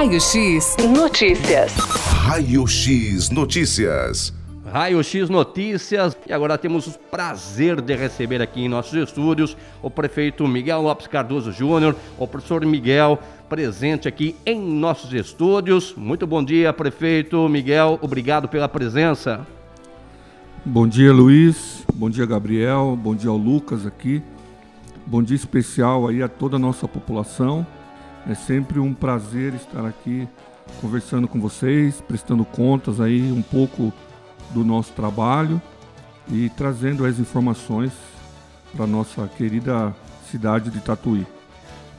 Raio X Notícias. Raio X Notícias. Raio X Notícias. E agora temos o prazer de receber aqui em nossos estúdios o prefeito Miguel Lopes Cardoso Júnior, o professor Miguel, presente aqui em nossos estúdios. Muito bom dia, prefeito Miguel. Obrigado pela presença. Bom dia, Luiz. Bom dia, Gabriel. Bom dia ao Lucas aqui. Bom dia especial aí a toda a nossa população. É sempre um prazer estar aqui conversando com vocês, prestando contas aí um pouco do nosso trabalho e trazendo as informações para nossa querida cidade de Tatuí.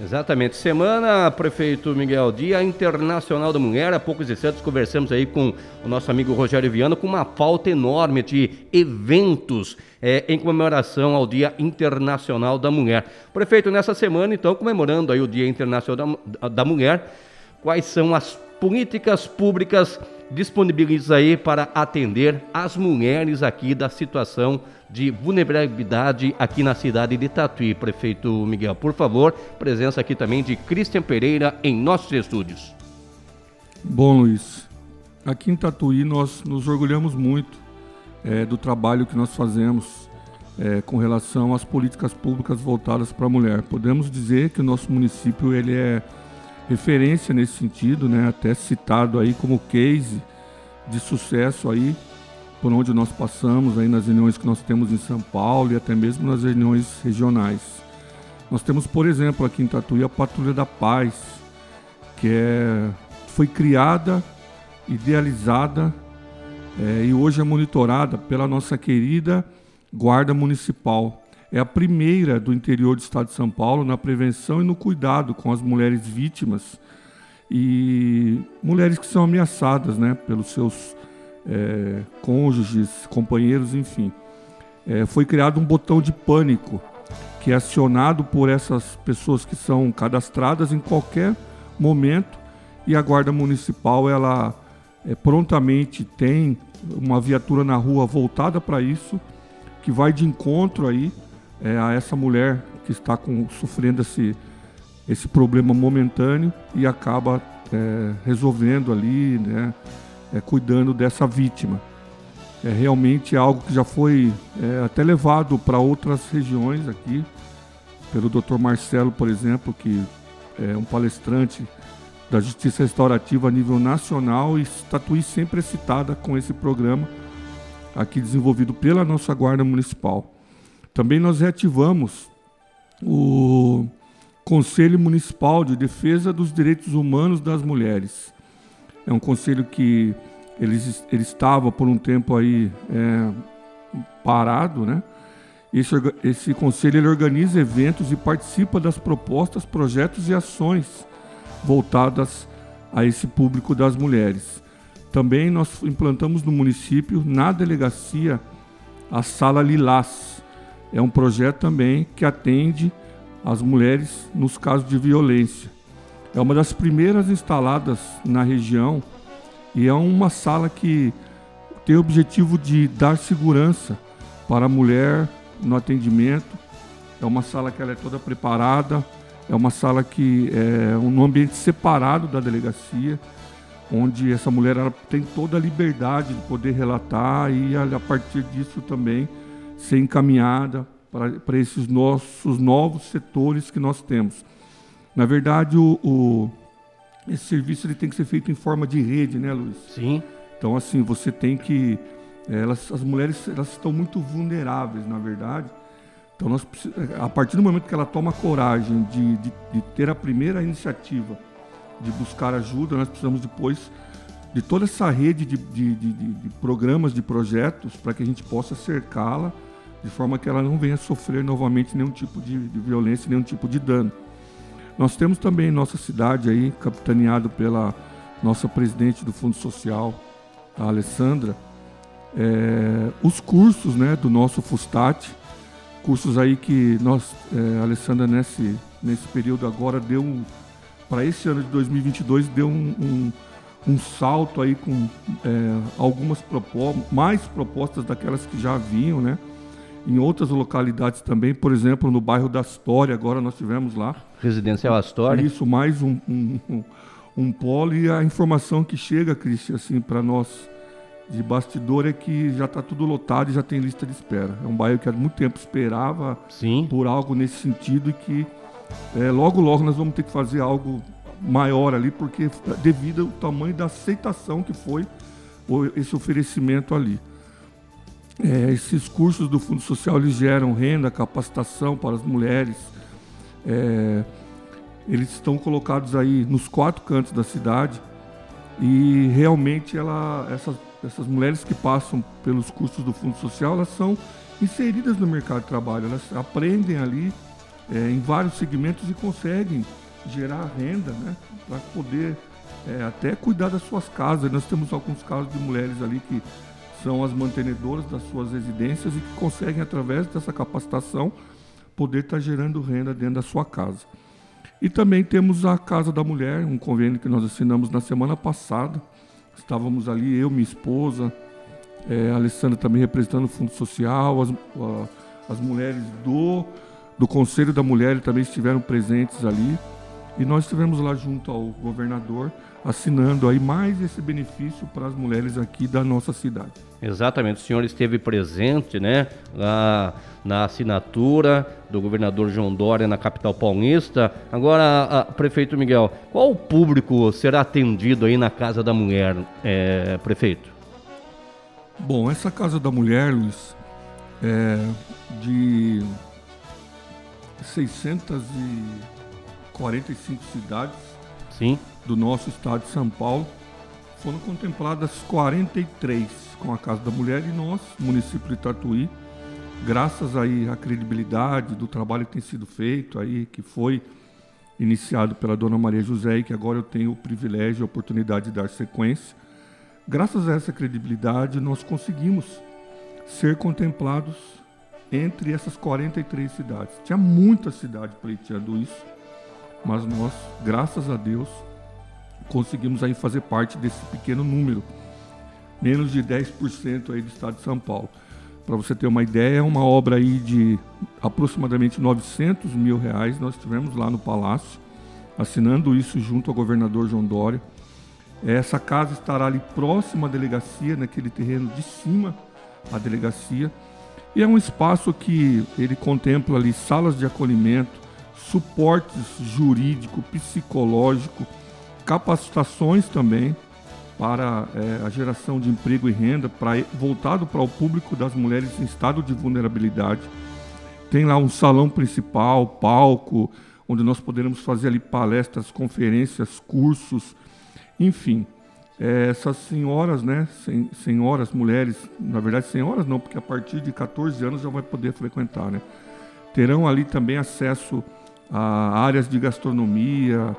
Exatamente. Semana, prefeito Miguel, Dia Internacional da Mulher. Há poucos instantes conversamos aí com o nosso amigo Rogério Viana com uma falta enorme de eventos é, em comemoração ao Dia Internacional da Mulher. Prefeito, nessa semana, então, comemorando aí o Dia Internacional da, da Mulher, quais são as políticas públicas disponibilizadas aí para atender as mulheres aqui da situação de vulnerabilidade aqui na cidade de Tatuí. Prefeito Miguel, por favor, presença aqui também de Cristian Pereira em nossos estúdios. Bom, Luiz, aqui em Tatuí nós nos orgulhamos muito é, do trabalho que nós fazemos é, com relação às políticas públicas voltadas para a mulher. Podemos dizer que o nosso município ele é referência nesse sentido, né? Até citado aí como case de sucesso aí por onde nós passamos aí nas reuniões que nós temos em São Paulo e até mesmo nas reuniões regionais. Nós temos, por exemplo, aqui em Tatuí a Patrulha da Paz, que é, foi criada, idealizada é, e hoje é monitorada pela nossa querida Guarda Municipal é a primeira do interior do estado de São Paulo na prevenção e no cuidado com as mulheres vítimas e mulheres que são ameaçadas né, pelos seus é, cônjuges, companheiros, enfim. É, foi criado um botão de pânico que é acionado por essas pessoas que são cadastradas em qualquer momento e a guarda municipal ela é, prontamente tem uma viatura na rua voltada para isso que vai de encontro aí é, a essa mulher que está com, sofrendo esse, esse problema momentâneo e acaba é, resolvendo ali, né, é, cuidando dessa vítima. É realmente algo que já foi é, até levado para outras regiões aqui, pelo Dr. Marcelo, por exemplo, que é um palestrante da Justiça Restaurativa a nível nacional e Tatuí sempre citada com esse programa aqui desenvolvido pela nossa Guarda Municipal. Também nós reativamos o Conselho Municipal de Defesa dos Direitos Humanos das Mulheres. É um conselho que ele, ele estava por um tempo aí é, parado, né? Esse, esse conselho ele organiza eventos e participa das propostas, projetos e ações voltadas a esse público das mulheres. Também nós implantamos no município, na delegacia, a Sala Lilás, é um projeto também que atende as mulheres nos casos de violência. É uma das primeiras instaladas na região e é uma sala que tem o objetivo de dar segurança para a mulher no atendimento. É uma sala que ela é toda preparada, é uma sala que é um ambiente separado da delegacia, onde essa mulher tem toda a liberdade de poder relatar e a partir disso também ser encaminhada para esses nossos novos setores que nós temos. Na verdade, o, o, esse serviço ele tem que ser feito em forma de rede, né, Luiz? Sim. Então, assim, você tem que. Elas, as mulheres elas estão muito vulneráveis, na verdade. Então, nós, a partir do momento que ela toma coragem de, de, de ter a primeira iniciativa de buscar ajuda, nós precisamos depois de toda essa rede de, de, de, de programas, de projetos, para que a gente possa cercá-la de forma que ela não venha sofrer novamente nenhum tipo de, de violência, nenhum tipo de dano. Nós temos também nossa cidade aí, capitaneado pela nossa presidente do Fundo Social, a Alessandra, é, os cursos né, do nosso Fustat, cursos aí que nós, é, a Alessandra, nesse, nesse período agora, deu um, para esse ano de 2022, deu um, um, um salto aí com é, algumas propostas, mais propostas daquelas que já haviam, né? Em outras localidades também, por exemplo, no bairro da Astória, agora nós tivemos lá. Residencial Astória. Isso, mais um, um, um polo e a informação que chega, Cristian, assim, para nós de bastidor é que já está tudo lotado e já tem lista de espera. É um bairro que há muito tempo esperava Sim. por algo nesse sentido e que é, logo, logo nós vamos ter que fazer algo maior ali, porque devido ao tamanho da aceitação que foi esse oferecimento ali. É, esses cursos do Fundo Social eles geram renda, capacitação para as mulheres. É, eles estão colocados aí nos quatro cantos da cidade e realmente ela, essas, essas mulheres que passam pelos cursos do Fundo Social, elas são inseridas no mercado de trabalho, elas aprendem ali é, em vários segmentos e conseguem gerar renda, né, para poder é, até cuidar das suas casas. Nós temos alguns casos de mulheres ali que são as mantenedoras das suas residências e que conseguem, através dessa capacitação, poder estar gerando renda dentro da sua casa. E também temos a Casa da Mulher, um convênio que nós assinamos na semana passada. Estávamos ali, eu, minha esposa, é, a Alessandra também representando o Fundo Social, as, a, as mulheres do, do Conselho da Mulher também estiveram presentes ali. E nós estivemos lá junto ao governador assinando aí mais esse benefício para as mulheres aqui da nossa cidade. Exatamente, o senhor esteve presente, né, lá na assinatura do governador João Dória na capital paulista. Agora, a, prefeito Miguel, qual o público será atendido aí na Casa da Mulher, é, prefeito? Bom, essa Casa da Mulher, Luiz, é de 645 cidades Sim. Do nosso estado de São Paulo. Foram contempladas 43 com a Casa da Mulher e nós, município de Tatuí, graças aí à credibilidade do trabalho que tem sido feito aí, que foi iniciado pela dona Maria José e que agora eu tenho o privilégio e a oportunidade de dar sequência. Graças a essa credibilidade, nós conseguimos ser contemplados entre essas 43 cidades. Tinha muita cidade pleiteando isso, mas nós, graças a Deus, conseguimos aí fazer parte desse pequeno número, menos de 10% aí do estado de São Paulo. Para você ter uma ideia, é uma obra aí de aproximadamente 900 mil reais. Nós estivemos lá no Palácio, assinando isso junto ao governador João Dória. Essa casa estará ali próxima à delegacia, naquele terreno de cima à delegacia. E é um espaço que ele contempla ali salas de acolhimento, suportes jurídico, psicológico, capacitações também para é, a geração de emprego e renda, pra, voltado para o público das mulheres em estado de vulnerabilidade. Tem lá um salão principal, palco, onde nós poderemos fazer ali palestras, conferências, cursos, enfim. É, essas senhoras, né, sen, senhoras, mulheres, na verdade senhoras não, porque a partir de 14 anos já vai poder frequentar, né? Terão ali também acesso a áreas de gastronomia,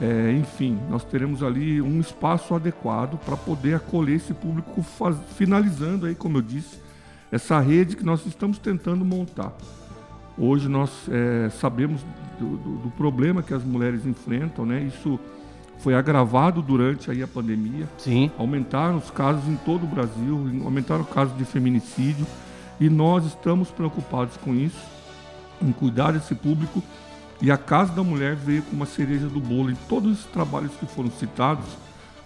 é, enfim, nós teremos ali um espaço adequado para poder acolher esse público, faz, finalizando aí, como eu disse, essa rede que nós estamos tentando montar. Hoje nós é, sabemos do, do, do, problema que as mulheres enfrentam, né? Isso foi agravado durante aí a pandemia. Sim. Aumentaram os casos em todo o Brasil, aumentaram os casos de feminicídio e nós estamos preocupados com isso, em cuidar desse público e a Casa da Mulher veio com uma cereja do bolo. Em todos os trabalhos que foram citados,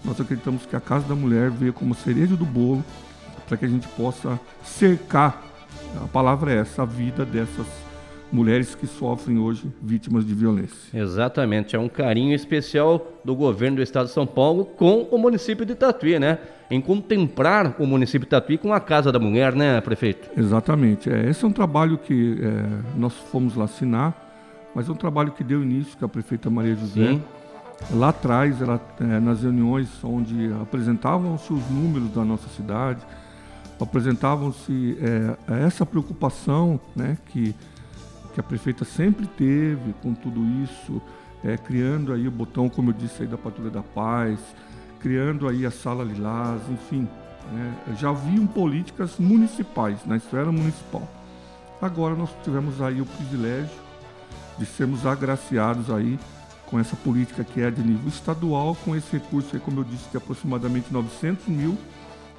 nós acreditamos que a Casa da Mulher veio como cereja do bolo para que a gente possa cercar, a palavra é essa, a vida dessas mulheres que sofrem hoje vítimas de violência. Exatamente, é um carinho especial do governo do estado de São Paulo com o município de Tatuí, né? Em contemplar o município de Tatuí com a Casa da Mulher, né, prefeito? Exatamente, é, esse é um trabalho que é, nós fomos lá assinar mas é um trabalho que deu início com a prefeita Maria José. Sim. Lá atrás, ela, é, nas reuniões onde apresentavam-se os números da nossa cidade, apresentavam-se é, essa preocupação né, que, que a prefeita sempre teve com tudo isso, é, criando aí o botão, como eu disse, aí da Patrulha da Paz, criando aí a Sala Lilás, enfim. Né, já haviam políticas municipais, na esfera municipal. Agora nós tivemos aí o privilégio de sermos agraciados aí com essa política que é de nível estadual, com esse recurso aí, como eu disse, de aproximadamente 900 mil,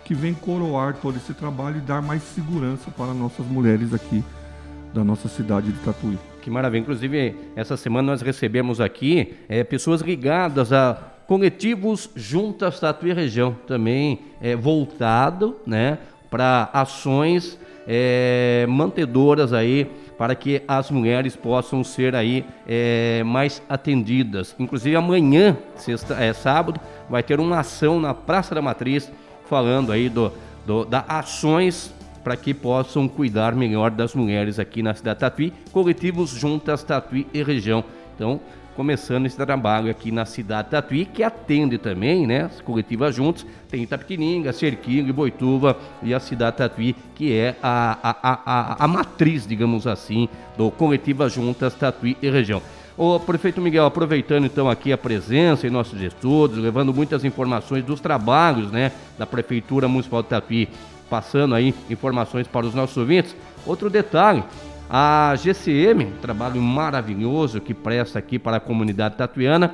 que vem coroar todo esse trabalho e dar mais segurança para nossas mulheres aqui da nossa cidade de Tatuí. Que maravilha. Inclusive, essa semana nós recebemos aqui é, pessoas ligadas a Coletivos Juntas Tatuí Região, também é, voltado né, para ações é, mantedoras aí para que as mulheres possam ser aí é, mais atendidas. Inclusive amanhã, sexta, é, sábado, vai ter uma ação na Praça da Matriz falando aí do, do da ações para que possam cuidar melhor das mulheres aqui na cidade de Tatuí, coletivos juntas Tatuí e região. Então, começando esse trabalho aqui na cidade de Tatuí, que atende também, né, as coletivas juntos, tem Itapetininga, Cerquilho, Boituva e a cidade de Tatuí, que é a, a, a, a, matriz, digamos assim, do Coletivas Juntas Tatuí e Região. O prefeito Miguel, aproveitando então aqui a presença em nossos estudos, levando muitas informações dos trabalhos, né, da Prefeitura Municipal de Tatuí, passando aí informações para os nossos ouvintes. Outro detalhe, a GCM, trabalho maravilhoso que presta aqui para a comunidade tatuiana,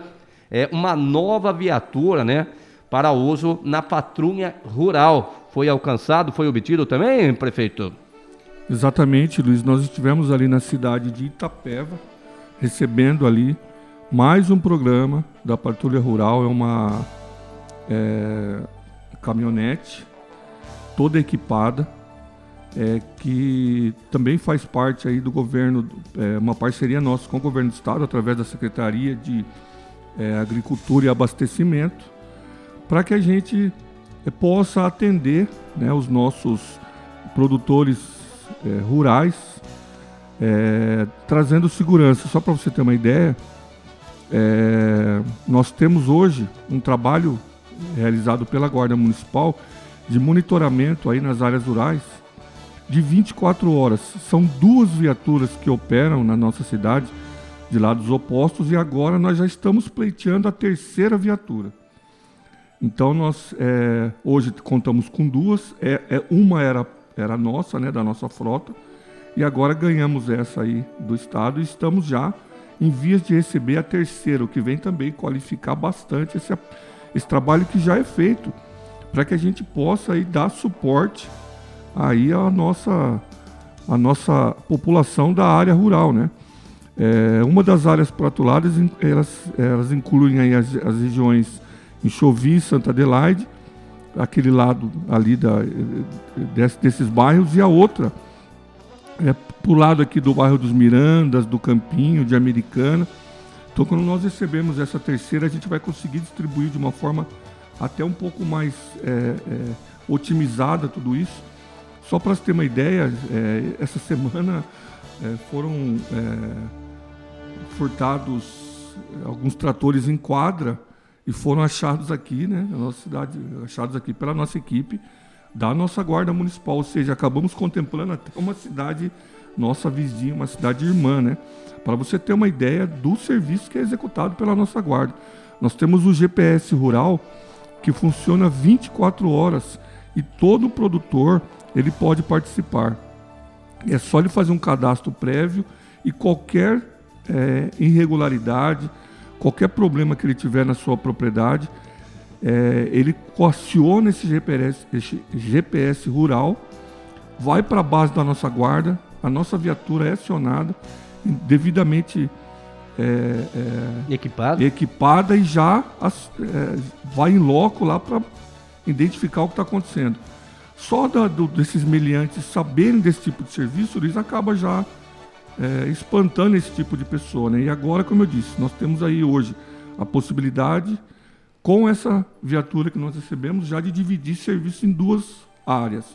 é uma nova viatura, né, para uso na patrulha rural. Foi alcançado, foi obtido também, prefeito? Exatamente, Luiz. Nós estivemos ali na cidade de Itapeva, recebendo ali mais um programa da patrulha rural. É uma é, caminhonete toda equipada é, que também faz parte aí do governo, é, uma parceria nossa com o governo do estado, através da Secretaria de é, Agricultura e Abastecimento, para que a gente é, possa atender né, os nossos produtores é, rurais, é, trazendo segurança. Só para você ter uma ideia, nós temos hoje um trabalho realizado pela Guarda Municipal de monitoramento aí nas áreas rurais de 24 horas. São duas viaturas que operam na nossa cidade de lados opostos e agora nós já estamos pleiteando a terceira viatura. Então nós é, hoje contamos com duas, é, é, uma era, era nossa, né, da nossa frota, e agora ganhamos essa aí do estado e estamos já em vias de receber a terceira, o que vem também qualificar bastante esse, esse trabalho que já é feito, para que a gente possa aí dar suporte aí a nossa, a nossa população da área rural, né? É, uma das áreas pratuladas, elas, elas incluem aí as, as regiões Enxovi, Santa Adelaide, aquele lado ali da, desse, desses bairros, e a outra é pro lado aqui do bairro dos Mirandas, do Campinho, de Americana. Então, quando nós recebemos essa terceira, a gente vai conseguir distribuir de uma forma até um pouco mais é, é, otimizada tudo isso só para você ter uma ideia, é, essa semana é, foram é, furtados alguns tratores em quadra e foram achados aqui, né, na nossa cidade, achados aqui pela nossa equipe da nossa guarda municipal, ou seja, acabamos contemplando até uma cidade nossa vizinha, uma cidade irmã, né? Para você ter uma ideia do serviço que é executado pela nossa guarda. Nós temos o GPS rural que funciona 24 horas e todo produtor ele pode participar. É só ele fazer um cadastro prévio e qualquer é, irregularidade, qualquer problema que ele tiver na sua propriedade, é, ele coaciona esse GPS, esse GPS rural, vai para a base da nossa guarda, a nossa viatura é acionada, devidamente é, é, equipada. equipada e já as, é, vai em loco lá para identificar o que está acontecendo. Só da, do, desses meliantes saberem desse tipo de serviço, eles acabam já é, espantando esse tipo de pessoa. Né? E agora, como eu disse, nós temos aí hoje a possibilidade, com essa viatura que nós recebemos, já de dividir serviço em duas áreas.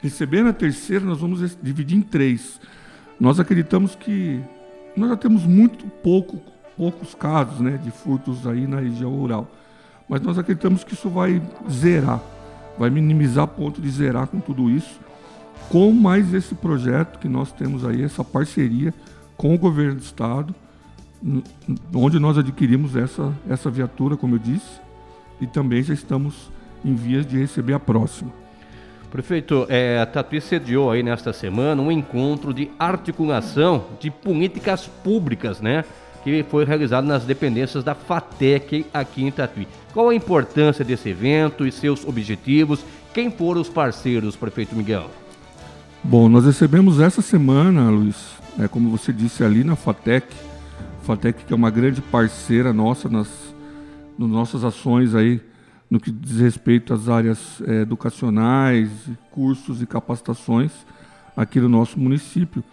Recebendo a terceira, nós vamos dividir em três. Nós acreditamos que nós já temos muito pouco, poucos casos né, de furtos aí na região rural. Mas nós acreditamos que isso vai zerar vai minimizar a ponto de zerar com tudo isso, com mais esse projeto que nós temos aí, essa parceria com o governo do estado, onde nós adquirimos essa, essa viatura, como eu disse, e também já estamos em vias de receber a próxima. Prefeito, é, a Tatuí sediou aí nesta semana um encontro de articulação de políticas públicas, né? Que foi realizado nas dependências da FATEC aqui em Tatuí. Qual a importância desse evento e seus objetivos? Quem foram os parceiros, prefeito Miguel? Bom, nós recebemos essa semana, Luiz, é, como você disse ali na FATEC, FATEC que é uma grande parceira nossa nas, nas nossas ações aí no que diz respeito às áreas é, educacionais, cursos e capacitações aqui no nosso município.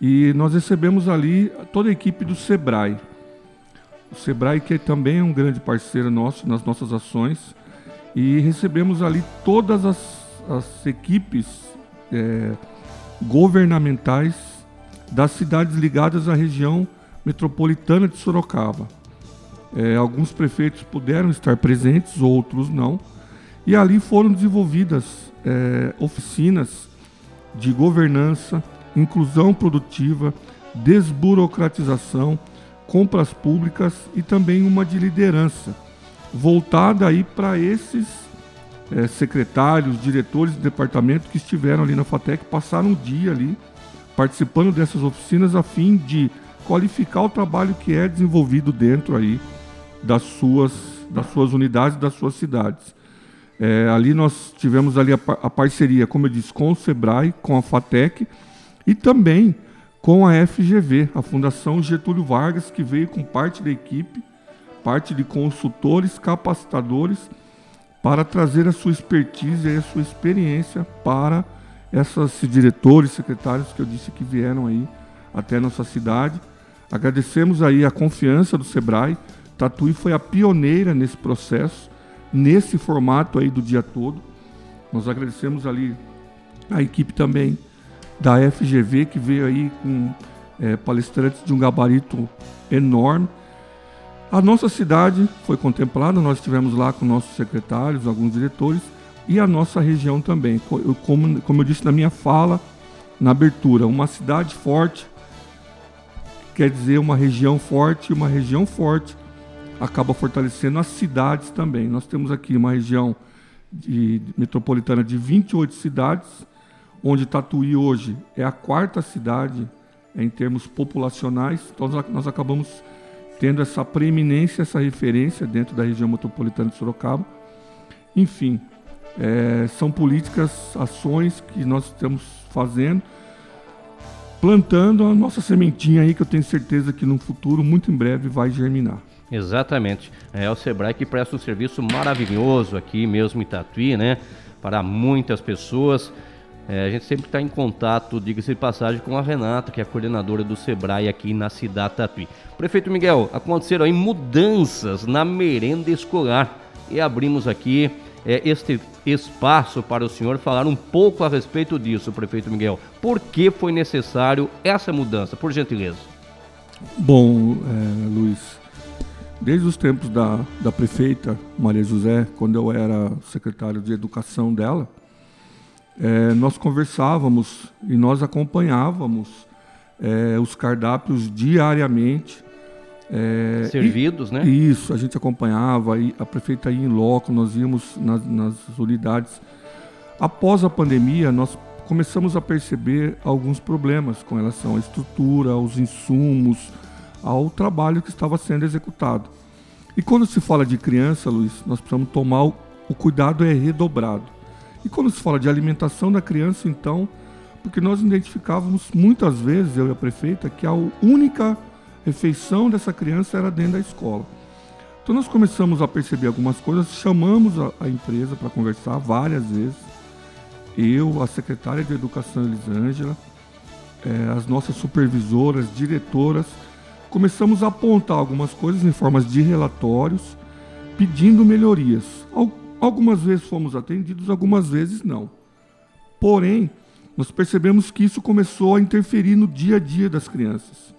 E nós recebemos ali toda a equipe do SEBRAE. O SEBRAE que também é um grande parceiro nosso nas nossas ações. E recebemos ali todas as, as equipes é, governamentais das cidades ligadas à região metropolitana de Sorocaba. É, alguns prefeitos puderam estar presentes, outros não. E ali foram desenvolvidas é, oficinas de governança, inclusão produtiva, desburocratização, compras públicas e também uma de liderança, voltada aí para esses é, secretários, diretores de departamento que estiveram ali na FATEC, passaram um dia ali participando dessas oficinas a fim de qualificar o trabalho que é desenvolvido dentro aí das suas, das suas unidades, das suas cidades. É, ali nós tivemos ali a, a, parceria, como eu disse, com o SEBRAE, com a FATEC e também com a FGV, a Fundação Getúlio Vargas, que veio com parte da equipe, parte de consultores, capacitadores, para trazer a sua expertise e a sua experiência para esses diretores, secretários que eu disse que vieram aí até a nossa cidade. Agradecemos aí a confiança do SEBRAE, Tatuí foi a pioneira nesse processo, nesse formato aí do dia todo. Nós agradecemos ali a equipe também da FGV, que veio aí com é, palestrantes de um gabarito enorme. A nossa cidade foi contemplada, nós estivemos lá com nossos secretários, alguns diretores, e a nossa região também. Como, como eu disse na minha fala, na abertura, uma cidade forte quer dizer uma região forte, uma região forte acaba fortalecendo as cidades também. Nós temos aqui uma região de, metropolitana de 28 cidades, onde Tatuí hoje é a quarta cidade em termos populacionais. Então nós acabamos tendo essa preeminência, essa referência dentro da região metropolitana de Sorocaba. Enfim, é, são políticas, ações que nós estamos fazendo, plantando a nossa sementinha aí que eu tenho certeza que no futuro, muito em breve, vai germinar. Exatamente. É o Sebrae que presta um serviço maravilhoso aqui mesmo em Tatuí, né? Para muitas pessoas. É, a gente sempre está em contato, diga-se de passagem, com a Renata, que é a coordenadora do Sebrae aqui na cidade Tatuí. Prefeito Miguel, aconteceram aí mudanças na merenda escolar e abrimos aqui é, este espaço para o senhor falar um pouco a respeito disso, prefeito Miguel. Por que foi necessário essa mudança, por gentileza? Bom, é, Luiz, Desde os tempos da, da prefeita Maria José, quando eu era secretário de educação dela, é, nós conversávamos e nós acompanhávamos é, os cardápios diariamente. É, Servidos, e, né? Isso, a gente acompanhava, e a prefeita ia em loco, nós íamos nas, nas unidades. Após a pandemia, nós começamos a perceber alguns problemas com relação à estrutura, aos insumos, ao trabalho que estava sendo executado. E quando se fala de criança, Luiz, nós precisamos tomar o, o cuidado é redobrado. E quando se fala de alimentação da criança, então, porque nós identificávamos muitas vezes, eu e a prefeita, que a única refeição dessa criança era dentro da escola. Então nós começamos a perceber algumas coisas, chamamos a, a empresa para conversar várias vezes. Eu, a secretária de Educação Elisângela, é, as nossas supervisoras, diretoras, começamos a apontar algumas coisas em formas de relatórios, pedindo melhorias. Algumas vezes fomos atendidos, algumas vezes não. Porém, nós percebemos que isso começou a interferir no dia a dia das crianças.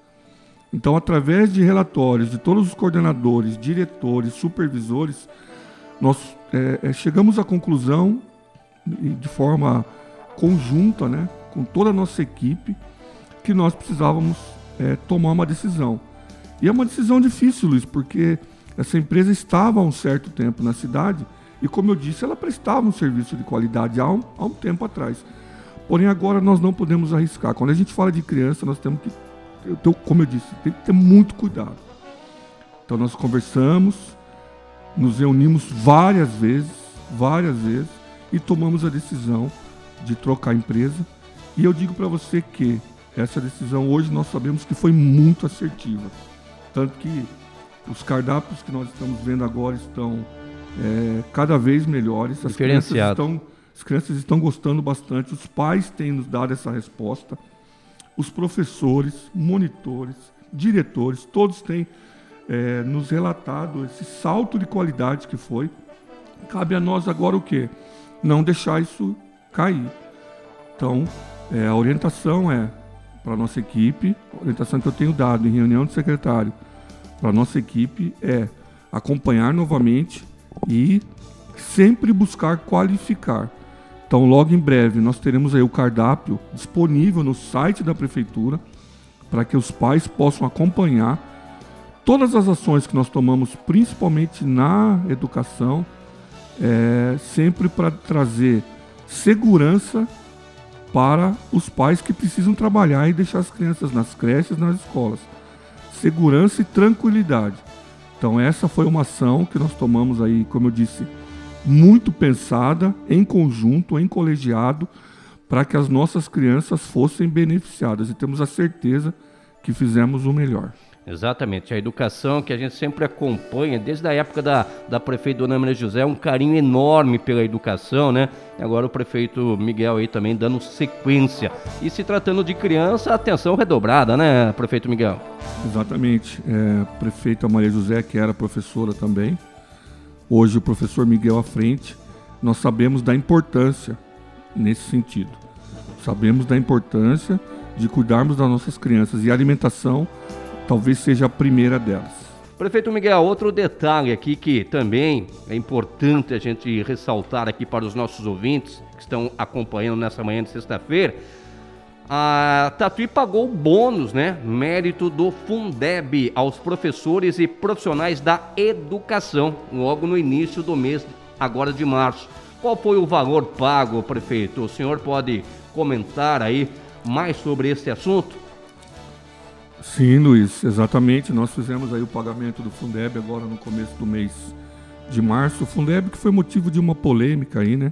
Então, através de relatórios de todos os coordenadores, diretores, supervisores, nós é, é chegamos à conclusão, de forma conjunta, né, com toda a nossa equipe, que nós precisávamos é, tomar uma decisão. E é uma decisão difícil, Luiz, porque essa empresa estava há um certo tempo na cidade e, como eu disse, ela prestava um serviço de qualidade há um, há um tempo atrás. Porém, agora nós não podemos arriscar. Quando a gente fala de criança, nós temos que, eu, como eu disse, tem que ter muito cuidado. Então, nós conversamos, nos reunimos várias vezes, várias vezes, e tomamos a decisão de trocar a empresa. E eu digo para você que essa decisão hoje nós sabemos que foi muito assertiva. Tanto que Os cardápios que nós estamos vendo agora estão é, cada vez melhores. As crianças, estão, as crianças estão gostando bastante, os pais têm nos dado essa resposta, os professores, monitores, diretores, todos têm é, nos relatado esse salto de qualidade que foi. Cabe a nós agora o quê? Não deixar isso cair. Então, é, a orientação é para a nossa equipe, a orientação que eu tenho dado em reunião de secretário para a nossa equipe é acompanhar novamente e sempre buscar qualificar. Então, logo em breve, nós teremos aí o cardápio disponível no site da prefeitura para que os pais possam acompanhar todas as ações que nós tomamos, principalmente na educação, é, sempre para trazer segurança para os pais que precisam trabalhar e deixar as crianças nas creches, nas escolas. Segurança e tranquilidade. Então essa foi uma ação que nós tomamos aí, como eu disse, muito pensada, em conjunto, em colegiado, para que as nossas crianças fossem beneficiadas. E temos a certeza que fizemos o melhor. Exatamente, a educação que a gente sempre acompanha, desde a época da, da prefeita Dona Maria José, um carinho enorme pela educação, né? Agora o prefeito Miguel aí também dando sequência. E se tratando de criança, atenção redobrada, né, prefeito Miguel? Exatamente. É, prefeita Maria José, que era professora também, hoje o professor Miguel à frente, nós sabemos da importância nesse sentido. Sabemos da importância de cuidarmos das nossas crianças e a alimentação talvez seja a primeira delas. Prefeito Miguel, outro detalhe aqui que também é importante a gente ressaltar aqui para os nossos ouvintes que estão acompanhando nessa manhã de sexta-feira. A Tatuí pagou bônus, né? Mérito do Fundeb aos professores e profissionais da educação, logo no início do mês, agora de março. Qual foi o valor pago, prefeito? O senhor pode comentar aí mais sobre esse assunto? Sim, Luiz, exatamente. Nós fizemos aí o pagamento do Fundeb agora no começo do mês de março. O Fundeb que foi motivo de uma polêmica aí, né?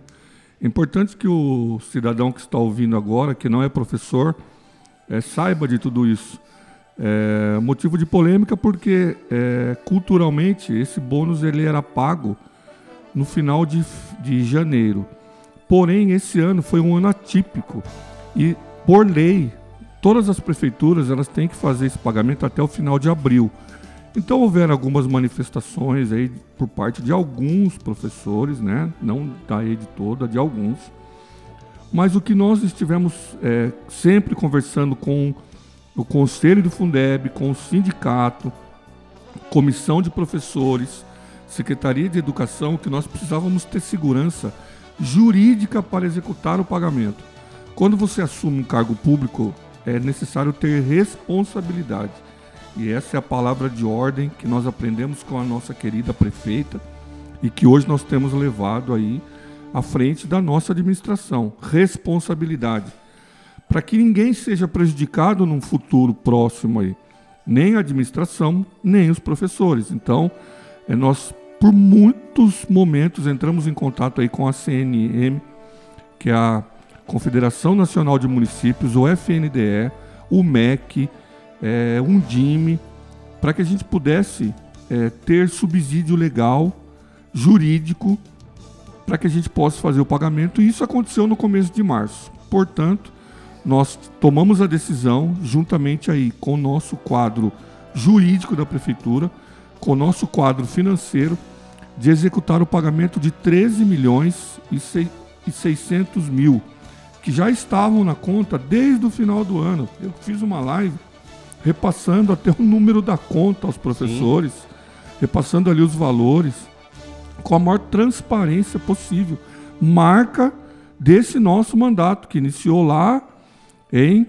É importante que o cidadão que está ouvindo agora, que não é professor, é, saiba de tudo isso. É motivo de polêmica porque é, culturalmente esse bônus ele era pago no final de, de janeiro. Porém, esse ano foi um ano atípico e, por lei, todas as prefeituras elas têm que fazer esse pagamento até o final de abril. Então houveram algumas manifestações aí por parte de alguns professores, né? não da rede toda, de alguns. Mas o que nós estivemos é, sempre conversando com o conselho do Fundeb, com o sindicato, comissão de professores, secretaria de educação, que nós precisávamos ter segurança jurídica para executar o pagamento. Quando você assume um cargo público é necessário ter responsabilidade. E essa é a palavra de ordem que nós aprendemos com a nossa querida prefeita e que hoje nós temos levado aí à frente da nossa administração. Responsabilidade. Para que ninguém seja prejudicado num futuro próximo aí. Nem a administração, nem os professores. Então, é, nós, por muitos momentos, entramos em contato aí com a CNM, que é a Confederação Nacional de Municípios, o FNDE, o MEC, é, um DIME, para que a gente pudesse é, ter subsídio legal, jurídico, para que a gente possa fazer o pagamento. E isso aconteceu no começo de março. Portanto, nós tomamos a decisão, juntamente aí com o nosso quadro jurídico da prefeitura, com o nosso quadro financeiro, de executar o pagamento de 13 milhões e 600 mil que já estavam na conta desde o final do ano. Eu fiz uma live repassando até o número da conta aos professores, Sim. repassando ali os valores, com a maior transparência possível. Marca desse nosso mandato, que iniciou lá em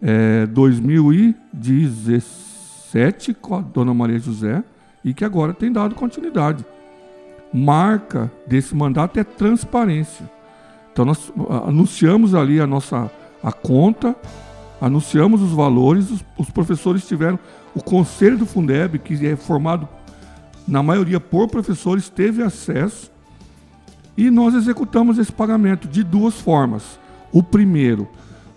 é, 2017 com a dona Maria José e que agora tem dado continuidade. Marca desse mandato é transparência. Então nós anunciamos ali a nossa a conta, anunciamos os valores, os, os professores tiveram o conselho do Fundeb, que é formado na maioria por professores, teve acesso e nós executamos esse pagamento de duas formas. O primeiro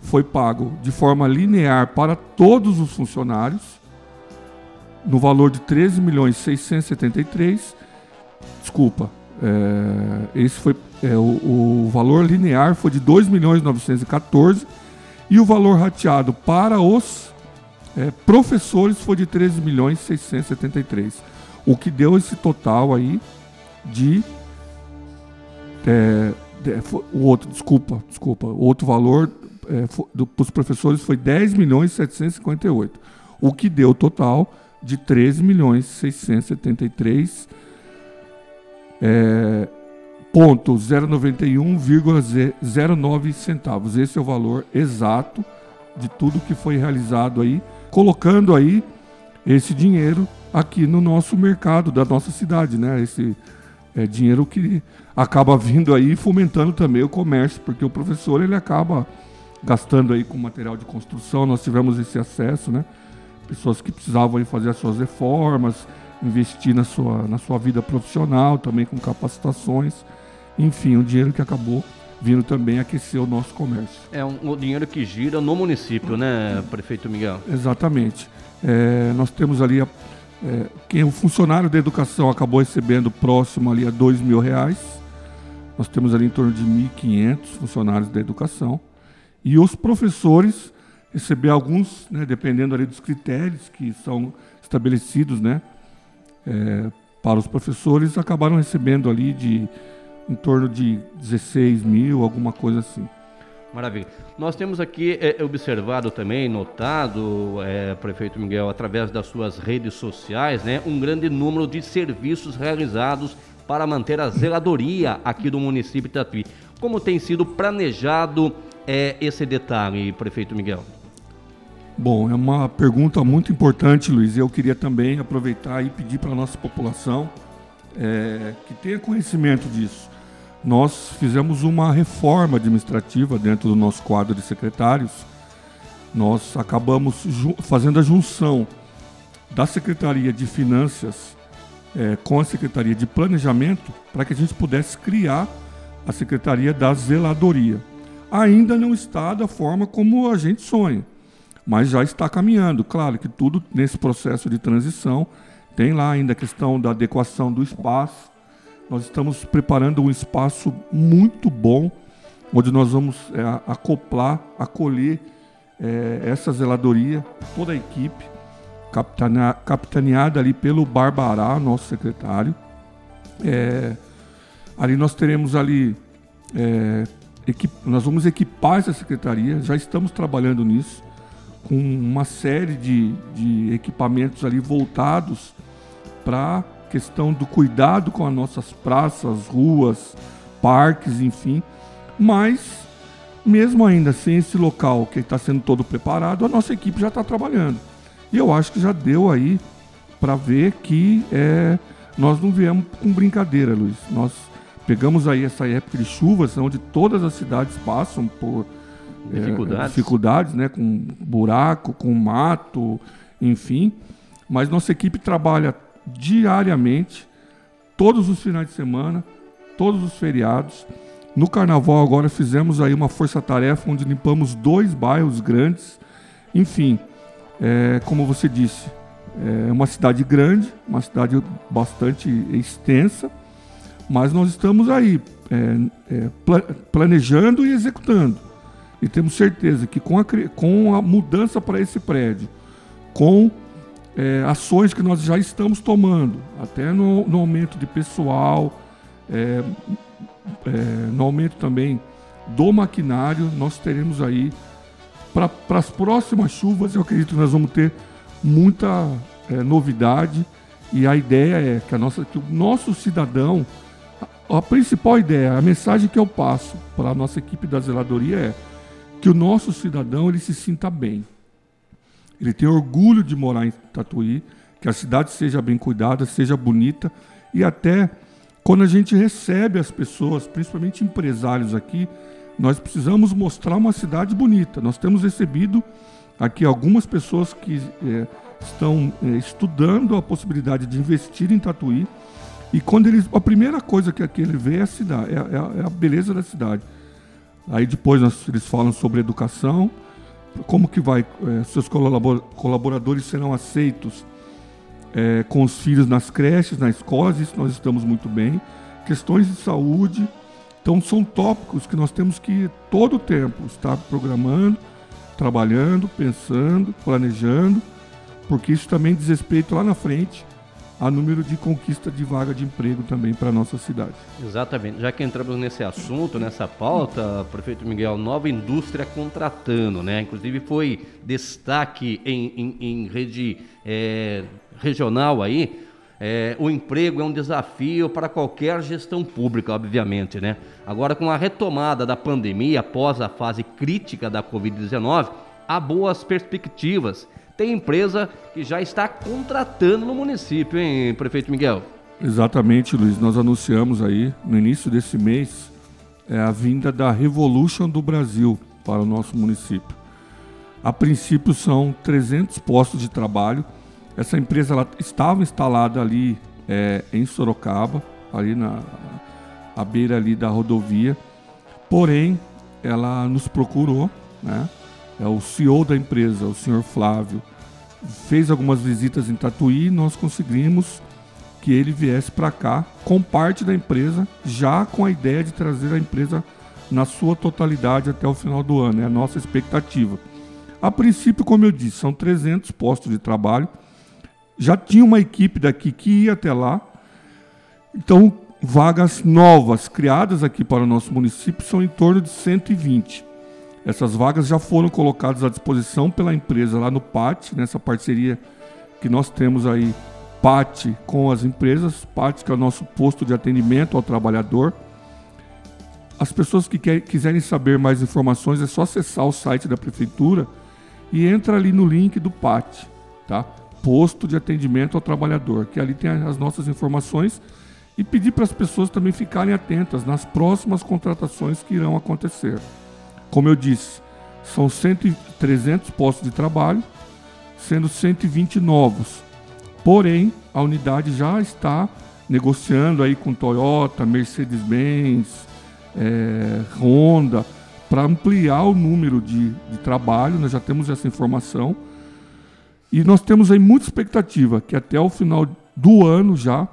foi pago de forma linear para todos os funcionários no valor de 13 milhões 673. Desculpa, é, esse foi é, o, o, valor linear foi de 2 milhões 914 e o valor rateado para os é, professores foi de 13 milhões 673, o que deu esse total aí de, é, de o outro, desculpa, desculpa, o outro valor é, para os professores foi 10 milhões 758, o que deu o total de 13 milhões 673 é, ponto 091,09 centavos. Esse é o valor exato de tudo que foi realizado aí, colocando aí esse dinheiro aqui no nosso mercado da nossa cidade, né? Esse é dinheiro que acaba vindo aí fomentando também o comércio, porque o professor ele acaba gastando aí com material de construção. Nós tivemos esse acesso, né? Pessoas que precisavam aí fazer as suas reformas, investir na sua, na sua vida profissional, também com capacitações. Enfim, o dinheiro que acabou vindo também aquecer o nosso comércio. É um, o dinheiro que gira no município, né, prefeito Miguel? Exatamente. É, nós temos ali a, é, quem o funcionário da educação acabou recebendo próximo ali a dois mil reais. Nós temos ali em torno de 1.500 funcionários da educação e os professores receber alguns, né, dependendo ali dos critérios que são estabelecidos, né, é, para os professores, acabaram recebendo ali de em torno de 16 mil, alguma coisa assim. Maravilha. Nós temos aqui é, observado também, notado, é, prefeito Miguel, através das suas redes sociais, né, um grande número de serviços realizados para manter a zeladoria aqui do município de Tatuí. Como tem sido planejado é, esse detalhe, prefeito Miguel? Bom, é uma pergunta muito importante, Luiz. Eu queria também aproveitar e pedir para a nossa população é, que tenha conhecimento disso. Nós fizemos uma reforma administrativa dentro do nosso quadro de secretários. Nós acabamos fazendo a junção da Secretaria de Finanças é, com a Secretaria de Planejamento para que a gente pudesse criar a Secretaria da Zeladoria. Ainda não está da forma como a gente sonha mas já está caminhando. Claro que tudo nesse processo de transição tem lá ainda a questão da adequação do espaço. Nós estamos preparando um espaço muito bom, onde nós vamos é, acoplar, acolher é, essa zeladoria, toda a equipe, capitaneada ali pelo Barbará, nosso secretário. É, ali nós teremos ali, é, nós vamos equipar essa secretaria, já estamos trabalhando nisso com uma série de, de equipamentos ali voltados para questão do cuidado com as nossas praças, ruas, parques, enfim. Mas, mesmo ainda sem esse local que está sendo todo preparado, a nossa equipe já está trabalhando. E eu acho que já deu aí para ver que é, nós não viemos com brincadeira, Luiz. Nós pegamos aí essa época de chuvas, onde todas as cidades passam por dificuldades, é, dificuldades né, com buraco, com mato, enfim. Mas nossa equipe trabalha diariamente, todos os finais de semana, todos os feriados. No carnaval agora fizemos aí uma força-tarefa onde limpamos dois bairros grandes. Enfim, é, como você disse, é uma cidade grande, uma cidade bastante extensa, mas nós estamos aí é, é, planejando e executando. E temos certeza que com a, com a mudança para esse prédio, com é, ações que nós já estamos tomando, até no, no aumento de pessoal, é, é, no aumento também do maquinário, nós teremos aí, para as próximas chuvas, eu acredito que nós vamos ter muita é, novidade. E a ideia é que, a nossa, que o nosso cidadão, a, a principal ideia, a mensagem que eu passo para a nossa equipe da zeladoria é que o nosso cidadão ele se sinta bem. Ele tem orgulho de morar em Tatuí, que a cidade seja bem cuidada, seja bonita e até quando a gente recebe as pessoas, principalmente empresários aqui, nós precisamos mostrar uma cidade bonita. Nós temos recebido aqui algumas pessoas que é, estão é, estudando a possibilidade de investir em Tatuí. E quando eles, a primeira coisa que aqui ele vê é a cidade, é, é a beleza da cidade. Aí depois nós, eles falam sobre educação, como que vai, é, seus colaboradores serão aceitos é, com os filhos nas creches, nas escolas, isso nós estamos muito bem. Questões de saúde. Então, são tópicos que nós temos que, todo o tempo, estar programando, trabalhando, pensando, planejando, porque isso também diz respeito lá na frente a número de conquista de vaga de emprego também para a nossa cidade. Exatamente. Já que entramos nesse assunto, nessa pauta, prefeito Miguel, nova indústria contratando, né? Inclusive foi destaque em, em, em rede é, regional aí. É, o emprego é um desafio para qualquer gestão pública, obviamente, né? Agora, com a retomada da pandemia após a fase crítica da Covid-19, há boas perspectivas tem empresa que já está contratando no município, hein, prefeito Miguel? Exatamente, Luiz. Nós anunciamos aí no início desse mês é, a vinda da Revolution do Brasil para o nosso município. A princípio são 300 postos de trabalho. Essa empresa ela estava instalada ali é, em Sorocaba, ali na à beira ali da rodovia. Porém, ela nos procurou, né? É o CEO da empresa, o senhor Flávio, fez algumas visitas em Tatuí e nós conseguimos que ele viesse para cá com parte da empresa, já com a ideia de trazer a empresa na sua totalidade até o final do ano. É a nossa expectativa. A princípio, como eu disse, são 300 postos de trabalho. Já tinha uma equipe daqui que ia até lá. Então, vagas novas criadas aqui para o nosso município são em torno de 120. Essas vagas já foram colocadas à disposição pela empresa lá no PAT, nessa parceria que nós temos aí, PAT com as empresas, PAT que é o nosso posto de atendimento ao trabalhador. As pessoas que quer, quiserem saber mais informações é só acessar o site da prefeitura e entra ali no link do PAT, tá? Posto de atendimento ao trabalhador, que ali tem as nossas informações e pedir para as pessoas também ficarem atentas nas próximas contratações que irão acontecer. Como eu disse, são 100, 300 postos de trabalho, sendo 120 novos. Porém, a unidade já está negociando aí com Toyota, Mercedes-Benz, é, Honda, para ampliar o número de, de trabalho. Nós já temos essa informação. E nós temos aí muita expectativa que até o final do ano já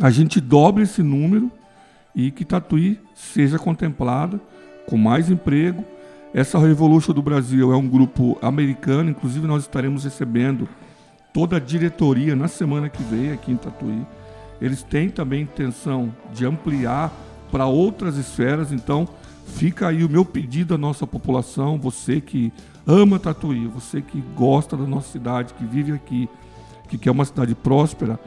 a gente dobre esse número e que Tatuí seja contemplada com mais emprego. Essa Revolution do Brasil é um grupo americano, inclusive nós estaremos recebendo toda a diretoria na semana que vem aqui em Tatuí. Eles têm também intenção de ampliar para outras esferas, então fica aí o meu pedido à nossa população, você que ama Tatuí, você que gosta da nossa cidade, que vive aqui, que quer uma cidade próspera,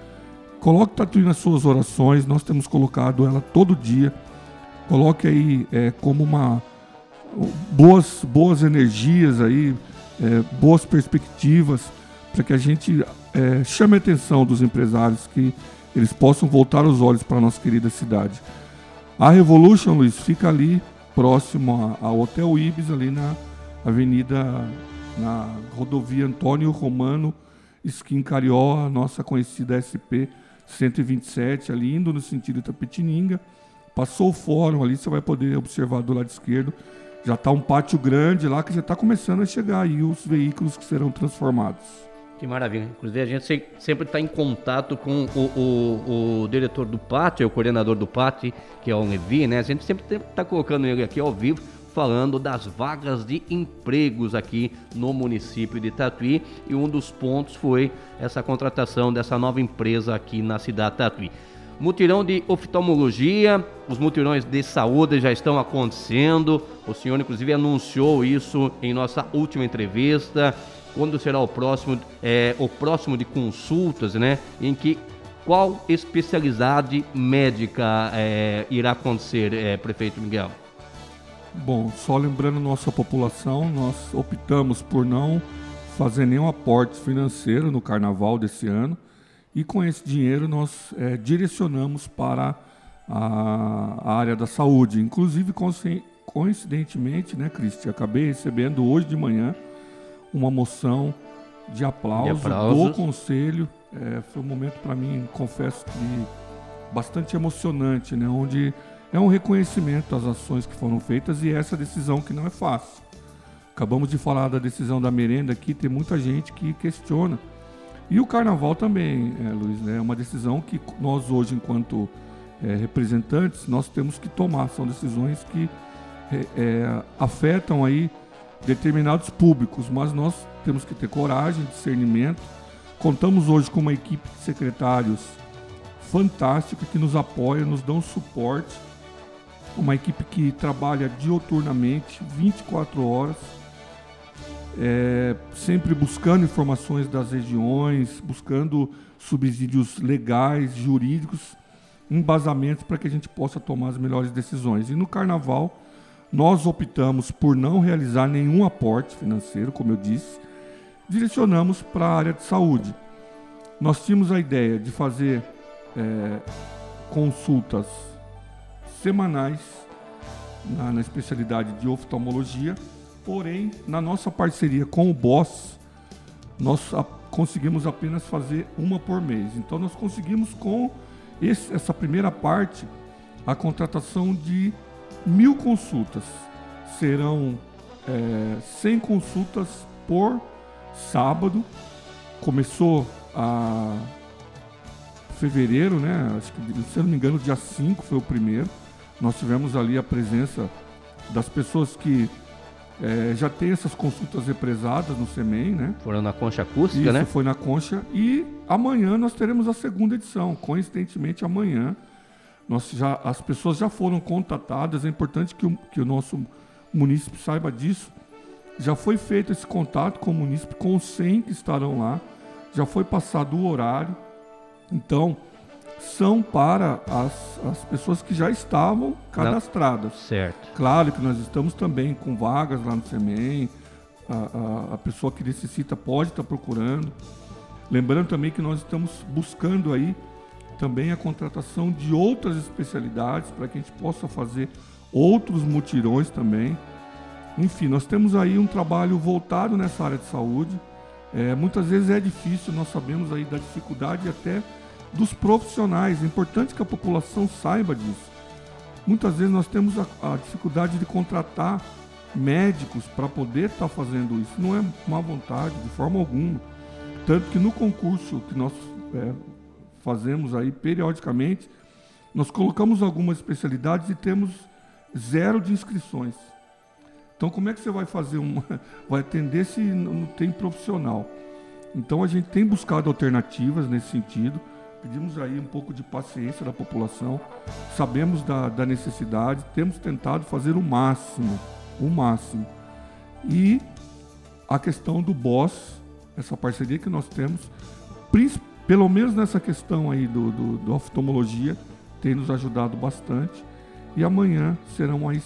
coloque Tatuí nas suas orações, nós temos colocado ela todo dia coloque aí é, como uma boas, boas energias aí, é, boas perspectivas para que a gente é, chame a atenção dos empresários que eles possam voltar os olhos para a nossa querida cidade. A Revolution, Luiz, fica ali próximo ao Hotel Ibis, ali na avenida, na rodovia Antônio Romano, Skin Carió, a nossa conhecida SP 127, ali indo no sentido Itapetininga. Passou o fórum ali, você vai poder observar do lado esquerdo. Já está um pátio grande lá que já está começando a chegar aí os veículos que serão transformados. Que maravilha. Inclusive, a gente sempre está em contato com o, o, o, diretor do pátio, o coordenador do pátio, que é o Levi, né? A gente sempre está colocando ele aqui ao vivo, falando das vagas de empregos aqui no município de Tatuí. E um dos pontos foi essa contratação dessa nova empresa aqui na cidade de Tatuí. Mutirão de oftalmologia, os mutirões de saúde já estão acontecendo. O senhor, inclusive, anunciou isso em nossa última entrevista. Quando será o próximo, é, o próximo de consultas, né? Em que qual especialidade médica é, irá acontecer, é, prefeito Miguel? Bom, só lembrando nossa população, nós optamos por não fazer nenhum aporte financeiro no carnaval desse ano e com esse dinheiro nós é, direcionamos para a, a, área da saúde. Inclusive, coincidentemente, né, Cristi, acabei recebendo hoje de manhã uma moção de aplauso, do conselho. É, foi um momento para mim, confesso que bastante emocionante, né, onde é um reconhecimento às ações que foram feitas e essa decisão que não é fácil. Acabamos de falar da decisão da merenda aqui, tem muita gente que questiona E o carnaval também, é, Luiz, né, é uma decisão que nós hoje, enquanto é, representantes, nós temos que tomar. São decisões que é, é, afetam aí determinados públicos, mas nós temos que ter coragem, discernimento. Contamos hoje com uma equipe de secretários fantástica que nos apoia, nos dão suporte. Uma equipe que trabalha dioturnamente, 24 horas, é, sempre buscando informações das regiões, buscando subsídios legais, jurídicos, embasamentos para que a gente possa tomar as melhores decisões. E no carnaval, nós optamos por não realizar nenhum aporte financeiro, como eu disse, direcionamos para a área de saúde. Nós tínhamos a ideia de fazer é, consultas semanais na, na, especialidade de oftalmologia, porém, na nossa parceria com o BOSS, nós conseguimos apenas fazer uma por mês. Então, nós conseguimos com esse, essa primeira parte a contratação de mil consultas. Serão é, 100 consultas por sábado. Começou a fevereiro, né? Acho que, se eu não me engano, dia 5 foi o primeiro. Nós tivemos ali a presença das pessoas que é, já têm essas consultas represadas no SEMEN, né? Foram na concha acústica, Isso, né? foi na concha. E amanhã nós teremos a segunda edição. Coincidentemente, amanhã nós já, as pessoas já foram contatadas. É importante que o, que o nosso munícipe saiba disso. Já foi feito esse contato com o munícipe, com os 100 que estarão lá. Já foi passado o horário. Então, são para as, as pessoas que já estavam cadastradas. Certo. Claro que nós estamos também com vagas lá no SEMEN. A, a, a pessoa que necessita pode estar procurando. Lembrando também que nós estamos buscando aí também a contratação de outras especialidades para que a gente possa fazer outros mutirões também. Enfim, nós temos aí um trabalho voltado nessa área de saúde. É, muitas vezes é difícil, nós sabemos aí da dificuldade até dos profissionais. É importante que a população saiba disso. Muitas vezes nós temos a, a dificuldade de contratar médicos para poder estar tá fazendo isso. Não é má vontade, de forma alguma. Tanto que no concurso que nós é, fazemos aí periodicamente, nós colocamos algumas especialidades e temos zero de inscrições. Então, como é que você vai fazer uma, vai atender se não tem profissional? Então, a gente tem buscado alternativas nesse sentido. Pedimos aí um pouco de paciência da população. Sabemos da, da necessidade, temos tentado fazer o máximo, o máximo. E a questão do boss, essa parceria que nós temos, pelo menos nessa questão aí do, do, do oftalmologia, tem nos ajudado bastante. E amanhã serão mais,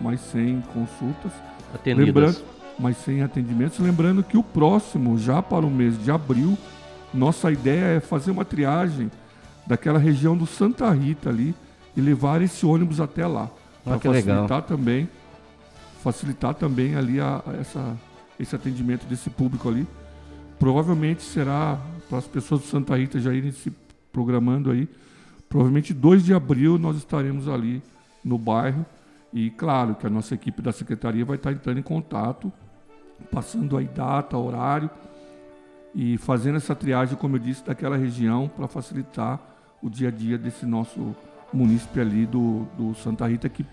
mais 100 consultas. Atendidas. Lembrando, mais 100 atendimentos. Lembrando que o próximo, já para o mês de abril, nossa ideia é fazer uma triagem daquela região do Santa Rita ali e levar esse ônibus até lá. Ah, para facilitar legal. também facilitar também ali a, a essa, esse atendimento desse público ali. Provavelmente será para as pessoas de Santa Rita já irem se programando aí. Provavelmente 2 de abril nós estaremos ali no bairro e claro que a nossa equipe da secretaria vai estar entrando em contato, passando aí data, horário e fazendo essa triagem, como eu disse, daquela região para facilitar o dia a dia desse nosso munícipe ali do, do Santa Rita que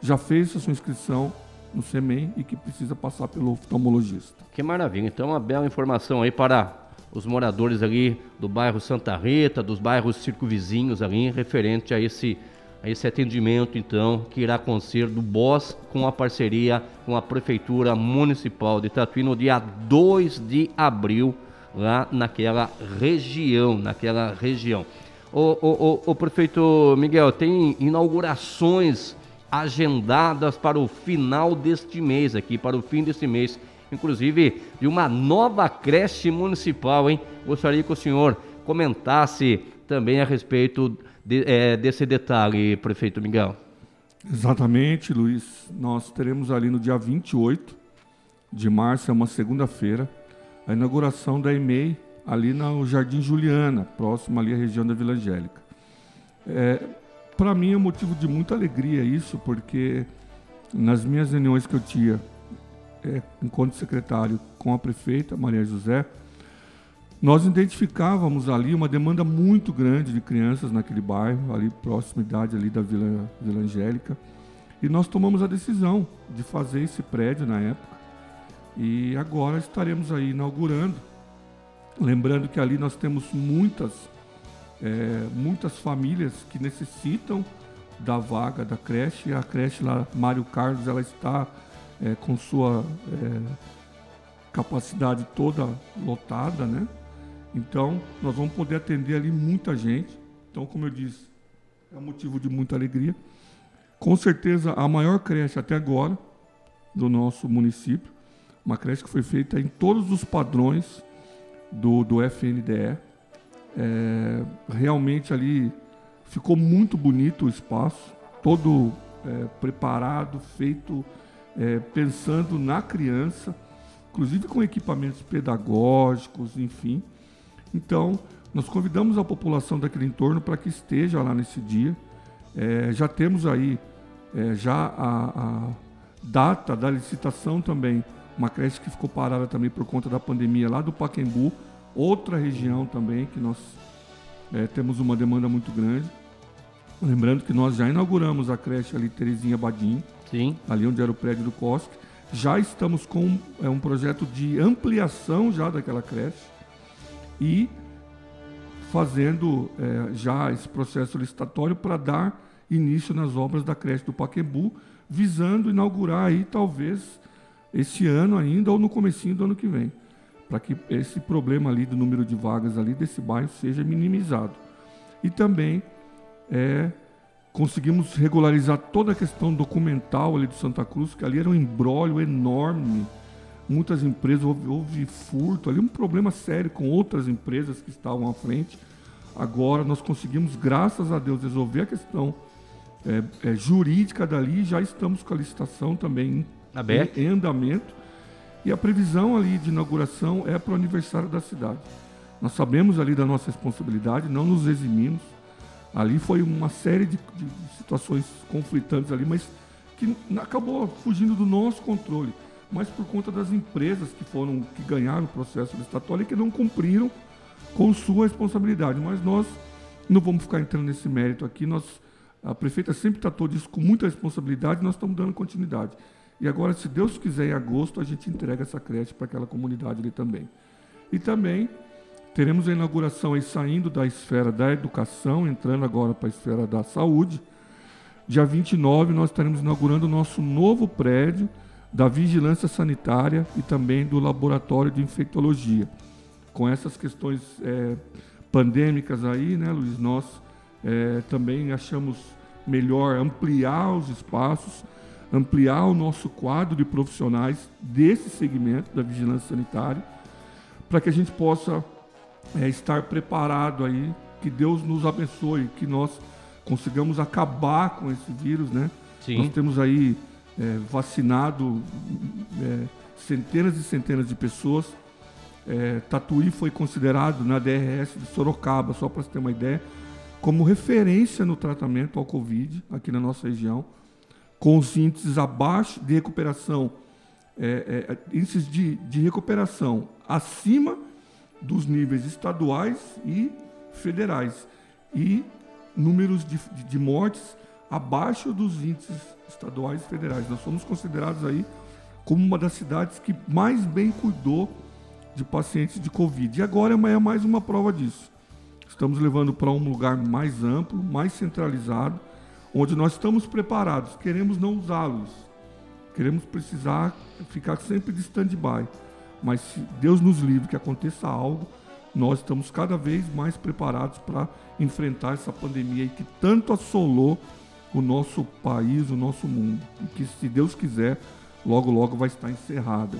já fez a sua inscrição no SEMEN e que precisa passar pelo oftalmologista. Que maravilha. Então, uma bela informação aí para os moradores ali do bairro Santa Rita, dos bairros circunvizinhos ali, referente a esse, a esse atendimento, então, que irá acontecer do BOS com a parceria com a Prefeitura Municipal de Tatuí no dia 2 de abril, lá naquela região, naquela região. O, o, o, o prefeito Miguel, tem inaugurações agendadas para o final deste mês aqui, para o fim deste mês inclusive de uma nova creche municipal, hein? Gostaria que o senhor comentasse também a respeito de, é, desse detalhe, prefeito Miguel. Exatamente, Luiz. Nós teremos ali no dia 28 de março, é uma segunda-feira, a inauguração da EMEI ali no Jardim Juliana, próximo ali à região da Vila Angélica. É, Para mim é um motivo de muita alegria isso, porque nas minhas reuniões que eu tinha é, enquanto secretário com a prefeita Maria José, nós identificávamos ali uma demanda muito grande de crianças naquele bairro, ali proximidade ali da Vila, Vila Angélica, e nós tomamos a decisão de fazer esse prédio na época. E agora estaremos aí inaugurando. Lembrando que ali nós temos muitas, é, muitas famílias que necessitam da vaga da creche. A creche lá, Mário Carlos, ela está é, com sua é, capacidade toda lotada, né? Então, nós vamos poder atender ali muita gente. Então, como eu disse, é motivo de muita alegria. Com certeza, a maior creche até agora do nosso município. Uma creche que foi feita em todos os padrões do, do FNDE. É, realmente ali ficou muito bonito o espaço, todo é, preparado, feito é, pensando na criança, inclusive com equipamentos pedagógicos, enfim. Então, nós convidamos a população daquele entorno para que esteja lá nesse dia. É, já temos aí é, já a, a, data da licitação também, uma creche que ficou parada também por conta da pandemia lá do Paquembu, outra região também que nós é, temos uma demanda muito grande. Lembrando que nós já inauguramos a creche ali Terezinha Badim, Sim. ali onde era o prédio do COSC. Já estamos com é, um projeto de ampliação já daquela creche e fazendo é, já esse processo licitatório para dar início nas obras da creche do Paquembu, visando inaugurar aí talvez esse ano ainda ou no comecinho do ano que vem, para que esse problema ali do número de vagas ali desse bairro seja minimizado. E também é, conseguimos regularizar toda a questão documental ali do Santa Cruz, que ali era um embrólio enorme, muitas empresas, houve, houve furto, ali um problema sério com outras empresas que estavam à frente. Agora nós conseguimos, graças a Deus, resolver a questão é, é, jurídica dali, já estamos com a licitação também em, em, andamento. E a previsão ali de inauguração é para o aniversário da cidade. Nós sabemos ali da nossa responsabilidade, não nos eximimos. Ali foi uma série de, de situações conflitantes ali, mas que acabou fugindo do nosso controle mas por conta das empresas que foram que ganharam o processo licitatório e que não cumpriram com sua responsabilidade. Mas nós não vamos ficar entrando nesse mérito aqui. Nós, a prefeita sempre tratou disso com muita responsabilidade e nós estamos dando continuidade. E agora, se Deus quiser, em agosto, a gente entrega essa creche para aquela comunidade ali também. E também teremos a inauguração aí saindo da esfera da educação, entrando agora para a esfera da saúde. Dia 29 nós estaremos inaugurando o nosso novo prédio da vigilância sanitária e também do laboratório de infectologia. Com essas questões é, pandêmicas aí, né, Luiz, nós é, também achamos melhor ampliar os espaços, ampliar o nosso quadro de profissionais desse segmento da vigilância sanitária, para que a gente possa é, estar preparado aí, que Deus nos abençoe, que nós consigamos acabar com esse vírus, né? Sim. Nós temos aí é, vacinado é, centenas e centenas de pessoas. É, Tatuí foi considerado na DRS de Sorocaba, só para você ter uma ideia, como referência no tratamento ao Covid aqui na nossa região, com os índices abaixo de recuperação, é, é, índices de, de recuperação acima dos níveis estaduais e federais e números de, de, mortes abaixo dos índices estaduais e federais. Nós somos considerados aí como uma das cidades que mais bem cuidou de pacientes de Covid. E agora é mais uma prova disso. Estamos levando para um lugar mais amplo, mais centralizado, onde nós estamos preparados. Queremos não usá-los. Queremos precisar ficar sempre de stand-by. Mas se Deus nos livre que aconteça algo, nós estamos cada vez mais preparados para enfrentar essa pandemia que tanto assolou o nosso país, o nosso mundo. E que, se Deus quiser, logo, logo vai estar encerrada.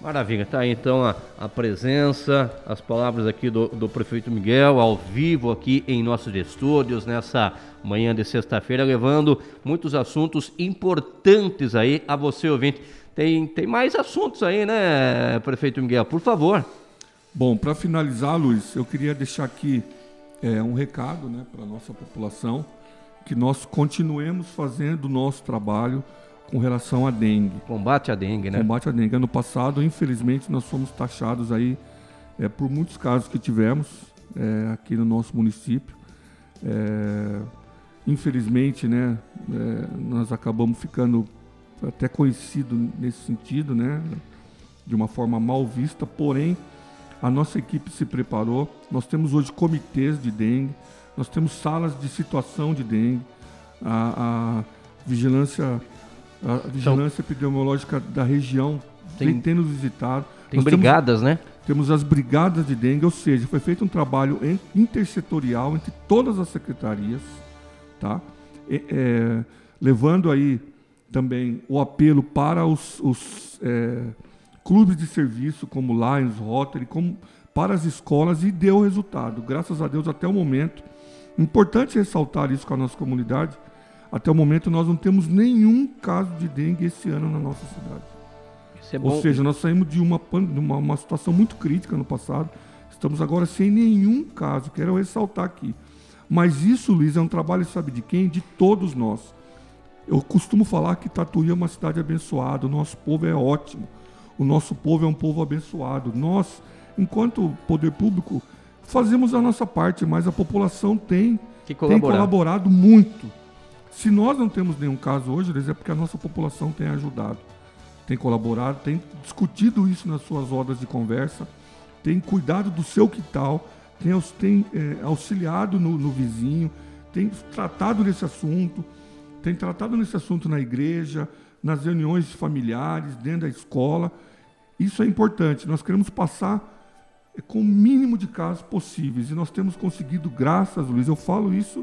Maravilha, tá aí então a, a presença, as palavras aqui do, do prefeito Miguel, ao vivo aqui em nossos estúdios, nessa manhã de sexta-feira, levando muitos assuntos importantes aí a você, ouvinte. Tem, tem mais assuntos aí, né, prefeito Miguel? Por favor. Bom, para finalizar, Luiz, eu queria deixar aqui é, um recado né, para a nossa população que nós continuemos fazendo o nosso trabalho com relação à dengue. Combate à dengue, né? Combate à dengue. Ano passado, infelizmente, nós fomos taxados aí é, por muitos casos que tivemos é, aqui no nosso município. É, infelizmente, né, é, nós acabamos ficando até conhecido nesse sentido, né, de uma forma mal vista, porém a nossa equipe se preparou. Nós temos hoje comitês de dengue, nós temos salas de situação de dengue, a, a vigilância, a vigilância então, epidemiológica da região tem, tem nos visitado. Tem nós brigadas, temos, né? Temos as brigadas de dengue, ou seja, foi feito um trabalho intersetorial entre todas as secretarias, tá? E, é, levando aí também o apelo para os, os é, clubes de serviço como Lions, Rotary, como para as escolas e deu resultado. Graças a Deus, até o momento. Importante ressaltar isso com a nossa comunidade. Até o momento, nós não temos nenhum caso de dengue esse ano na nossa cidade. É Ou seja, nós saímos de uma, uma, uma situação muito crítica no passado. Estamos agora sem nenhum caso. Quero ressaltar aqui. Mas isso, Luiz, é um trabalho, sabe de quem? De todos nós. Eu costumo falar que Tatuí é uma cidade abençoada, o nosso povo é ótimo, o nosso povo é um povo abençoado. Nós, enquanto poder público, fazemos a nossa parte, mas a população tem, tem colaborado muito. Se nós não temos nenhum caso hoje, é porque a nossa população tem ajudado, tem colaborado, tem discutido isso nas suas rodas de conversa, tem cuidado do seu quintal, tem, tem é, auxiliado no, no vizinho, tem tratado desse assunto, tem tratado nesse assunto na igreja, nas reuniões familiares, dentro da escola. Isso é importante. Nós queremos passar é, com o mínimo de casos possíveis. E nós temos conseguido, graças, Luiz, eu falo isso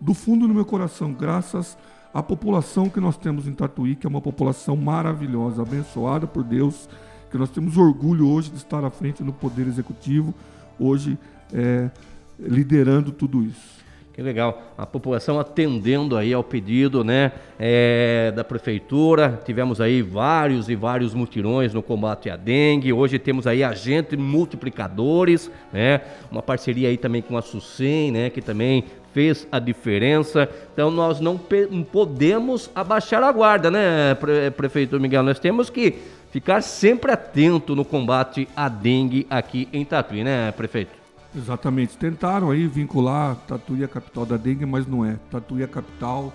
do fundo do meu coração, graças à população que nós temos em Tatuí, que é uma população maravilhosa, abençoada por Deus, que nós temos orgulho hoje de estar à frente do Poder Executivo, hoje é, liderando tudo isso. Que legal. A população atendendo aí ao pedido, né, é, da prefeitura. Tivemos aí vários e vários mutirões no combate à dengue. Hoje temos aí agentes multiplicadores, né, uma parceria aí também com a SUSEM, né, que também fez a diferença. Então nós não podemos abaixar a guarda, né, prefeito Miguel? Nós temos que ficar sempre atento no combate à dengue aqui em Tatuí, né, prefeito? Exatamente. Tentaram aí vincular Tatuí a capital da dengue, mas não é. Tatuí é a capital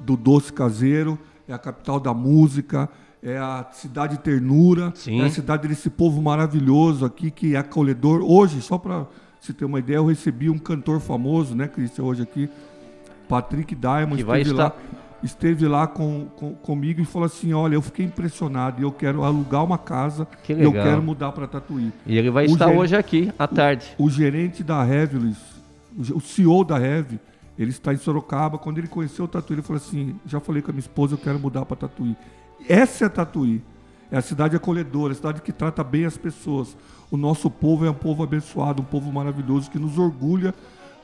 do doce caseiro, é a capital da música, é a cidade ternura, Sim. é a cidade desse povo maravilhoso aqui que é acolhedor. Hoje, só para se ter uma ideia, eu recebi um cantor famoso, né, Cristian, hoje aqui, Patrick Diamond, que vai estar... lá esteve lá com, com, comigo e falou assim: Olha, eu fiquei impressionado e eu quero alugar uma casa que legal. eu quero mudar para Tatuí. E ele vai o estar gerente, hoje aqui à tarde. O, o gerente da Revelis, o, o CEO da Rev, ele está em Sorocaba. Quando ele conheceu o Tatuí, ele falou assim: Já falei com a minha esposa, eu quero mudar para Tatuí. Essa é a Tatuí. É a cidade acolhedora, a cidade que trata bem as pessoas. O nosso povo é um povo abençoado, um povo maravilhoso que nos orgulha,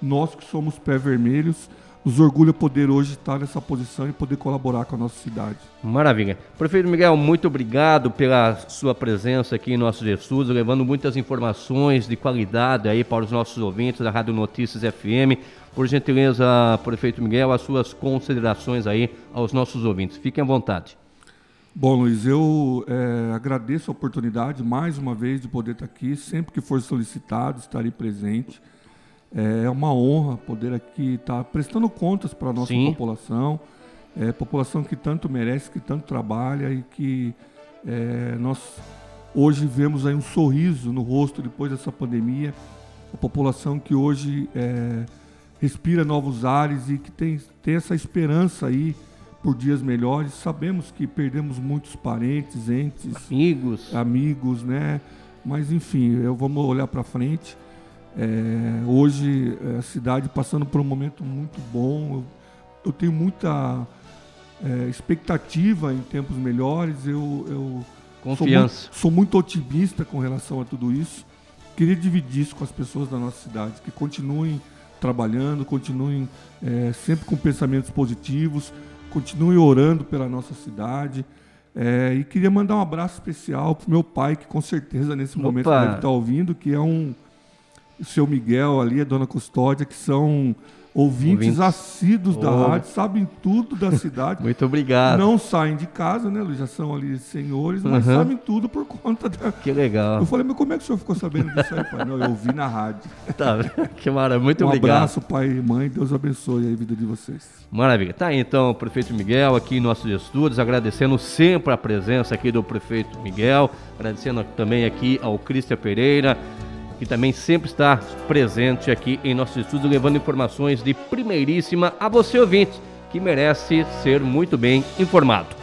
nós que somos pé vermelhos nos orgulha poder hoje estar nessa posição e poder colaborar com a nossa cidade. Maravilha. Prefeito Miguel, muito obrigado pela sua presença aqui em nossos estudos, levando muitas informações de qualidade aí para os nossos ouvintes da Rádio Notícias FM. Por gentileza, prefeito Miguel, as suas considerações aí aos nossos ouvintes. Fiquem à vontade. Bom, Luiz, eu é, agradeço a oportunidade mais uma vez de poder estar aqui. Sempre que for solicitado, estarei presente. É uma honra poder aqui estar prestando contas para a nossa Sim. população, é, população que tanto merece, que tanto trabalha e que é, nós hoje vemos aí um sorriso no rosto depois dessa pandemia, a população que hoje é, respira novos ares e que tem, tem essa esperança aí por dias melhores. Sabemos que perdemos muitos parentes, entes, amigos, amigos, né? Mas enfim, eu vamos olhar para frente. É, hoje é, a cidade passando por um momento muito bom. Eu, eu tenho muita é, expectativa em tempos melhores. Eu, eu Confiança. Sou muito, sou muito otimista com relação a tudo isso. Queria dividir isso com as pessoas da nossa cidade, que continuem trabalhando, continuem é, sempre com pensamentos positivos, continuem orando pela nossa cidade. É, e queria mandar um abraço especial para meu pai, que com certeza nesse Opa. momento deve estar ouvindo, que é um, o seu Miguel ali, a dona Custódia, que são ouvintes, Ouvintes. assíduos da Oh. rádio, sabem tudo da cidade. Muito obrigado. Não saem de casa, né, Luiz? Já são ali senhores, mas Uhum. sabem tudo por conta da. Que legal. Eu falei, mas como é que o senhor ficou sabendo disso aí, pai? Não, eu ouvi na rádio. Tá, que maravilha. Muito um obrigado. abraço, pai e mãe. Deus abençoe a vida de vocês. Maravilha. Tá aí então o prefeito Miguel aqui em nossos estúdios, agradecendo sempre a presença aqui do prefeito Miguel, agradecendo também aqui ao Cristian Pereira, que também sempre está presente aqui em nossos estúdios, levando informações de primeiríssima a você ouvinte, que merece ser muito bem informado.